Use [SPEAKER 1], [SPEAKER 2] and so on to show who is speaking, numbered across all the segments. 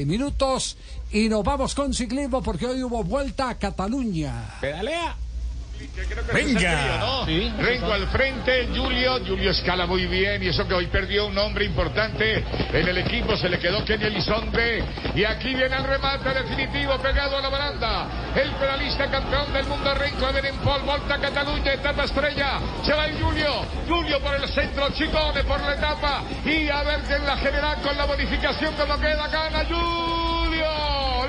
[SPEAKER 1] eh, minutos y nos vamos con ciclismo porque hoy hubo vuelta a Cataluña.
[SPEAKER 2] Pedalea.
[SPEAKER 3] Venga.
[SPEAKER 2] ¿no?
[SPEAKER 3] Sí.
[SPEAKER 2] Rengo al frente, Julio. Julio escala muy bien y eso que hoy perdió un hombre importante en el equipo. Se le quedó Kenny Elizonde. Y aquí viene el remate definitivo pegado a la baranda. El pedalista campeón del mundo Renko Ebenenpol. Volta a Cataluña, etapa estrella. Se va el Julio. Julio por el centro, Chicone por la etapa. Y a ver que en la general con la bonificación como queda gana Julio.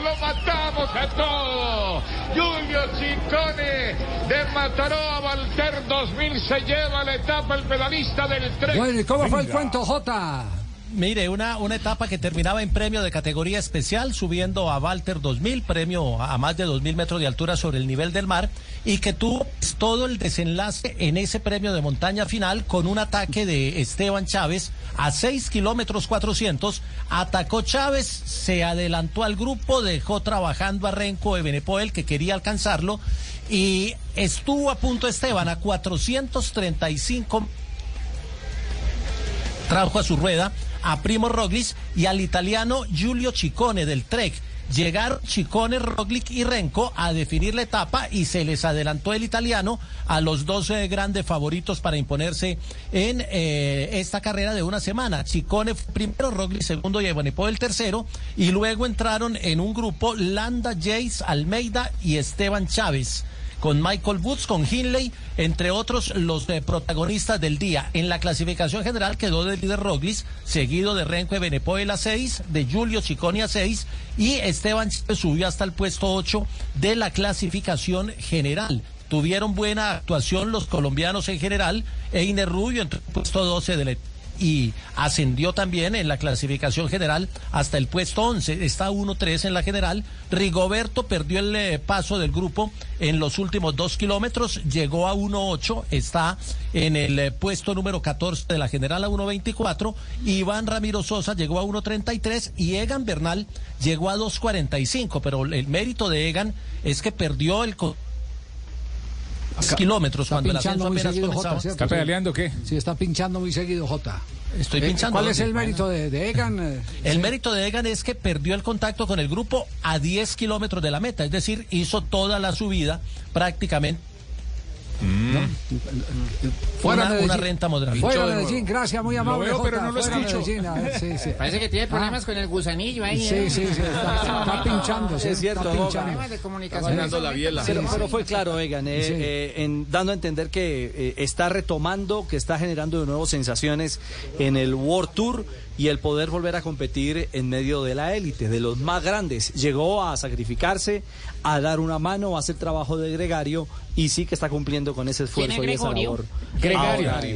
[SPEAKER 2] Lo matamos a todo. Julio Chicone de Mataró a Valter 2000 se lleva la etapa el pedalista del tren.
[SPEAKER 1] Bueno, ¿y cómo fue el cuento, Jota?
[SPEAKER 4] Mire, una, una etapa que terminaba en premio de categoría especial, subiendo a Walter 2000, premio a más de 2000 metros de altura sobre el nivel del mar, y que tuvo pues, todo el desenlace en ese premio de montaña final con un ataque de Esteban Chávez a 6 kilómetros 400. Atacó Chávez, se adelantó al grupo, dejó trabajando a Renko de Benepoel, que quería alcanzarlo, y estuvo a punto Esteban a 435 trajo a su rueda a Primo Roglic y al italiano Giulio Ciccone del Trek. Llegaron Ciccone, Roglic y Renko a definir la etapa y se les adelantó el italiano a los dos eh, grandes favoritos para imponerse en eh, esta carrera de una semana. Ciccone fue primero, Roglic segundo y Ebenepoel el tercero y luego entraron en un grupo Landa, Jace, Almeida y Esteban Chávez con Michael Woods, con Hinley, entre otros los eh, protagonistas del día. En la clasificación general quedó de líder Roglic, seguido de Renko de Benepoel a 6, de Julio Ciccone a 6 y Esteban subió hasta el puesto 8 de la clasificación general. Tuvieron buena actuación los colombianos en general, Einer Rubio el puesto 12 del y ascendió también en la clasificación general hasta el puesto 11. Está 1-3 en la general. Rigoberto perdió el eh, paso del grupo en los últimos dos kilómetros, llegó a 1-8, está en el eh, puesto número 14 de la general a 1-24. Iván Ramiro Sosa llegó a 1-33 y Egan Bernal llegó a 2-45. Pero el mérito de Egan es que perdió el kilómetros
[SPEAKER 1] Está
[SPEAKER 4] cuando el
[SPEAKER 1] pinchando
[SPEAKER 4] ascenso
[SPEAKER 1] muy
[SPEAKER 4] apenas
[SPEAKER 1] seguido,
[SPEAKER 4] comenzaba.
[SPEAKER 1] Jota.
[SPEAKER 3] ¿Está pedaleando qué?
[SPEAKER 1] Sí, está pinchando muy seguido, Jota.
[SPEAKER 4] Estoy
[SPEAKER 1] Eh,
[SPEAKER 4] pinchando.
[SPEAKER 1] ¿Cuál es el mérito de, de Egan? eh?
[SPEAKER 4] El mérito de Egan es que perdió el contacto con el grupo a 10 kilómetros de la meta, es decir, hizo toda la subida prácticamente.
[SPEAKER 1] Fuera
[SPEAKER 4] Una, renta moderada.
[SPEAKER 1] Fuera Medellín, gracias, muy amable.
[SPEAKER 3] veo, pero
[SPEAKER 1] Jota,
[SPEAKER 3] no lo escucho.
[SPEAKER 1] Medellín, a ver, sí, sí.
[SPEAKER 5] Parece que tiene problemas con el gusanillo ahí.
[SPEAKER 1] Sí,
[SPEAKER 5] ¿eh?
[SPEAKER 1] sí, sí, está, está pinchando, sí,
[SPEAKER 6] Es cierto,
[SPEAKER 1] está pinchando.
[SPEAKER 5] Problemas de comunicación.
[SPEAKER 3] Ganando la biela.
[SPEAKER 6] Pero, pero fue claro, Egan, eh,
[SPEAKER 1] Sí.
[SPEAKER 6] eh, en, dando a entender que eh, está retomando, que está generando de nuevo sensaciones en el World Tour y el poder volver a competir en medio de la élite, de los más grandes. Llegó a sacrificarse, a dar una mano, a hacer trabajo de gregario y sí que está cumpliendo con ese esfuerzo
[SPEAKER 5] ¿Quién
[SPEAKER 6] y labor.
[SPEAKER 5] Gregario.
[SPEAKER 6] Ahora,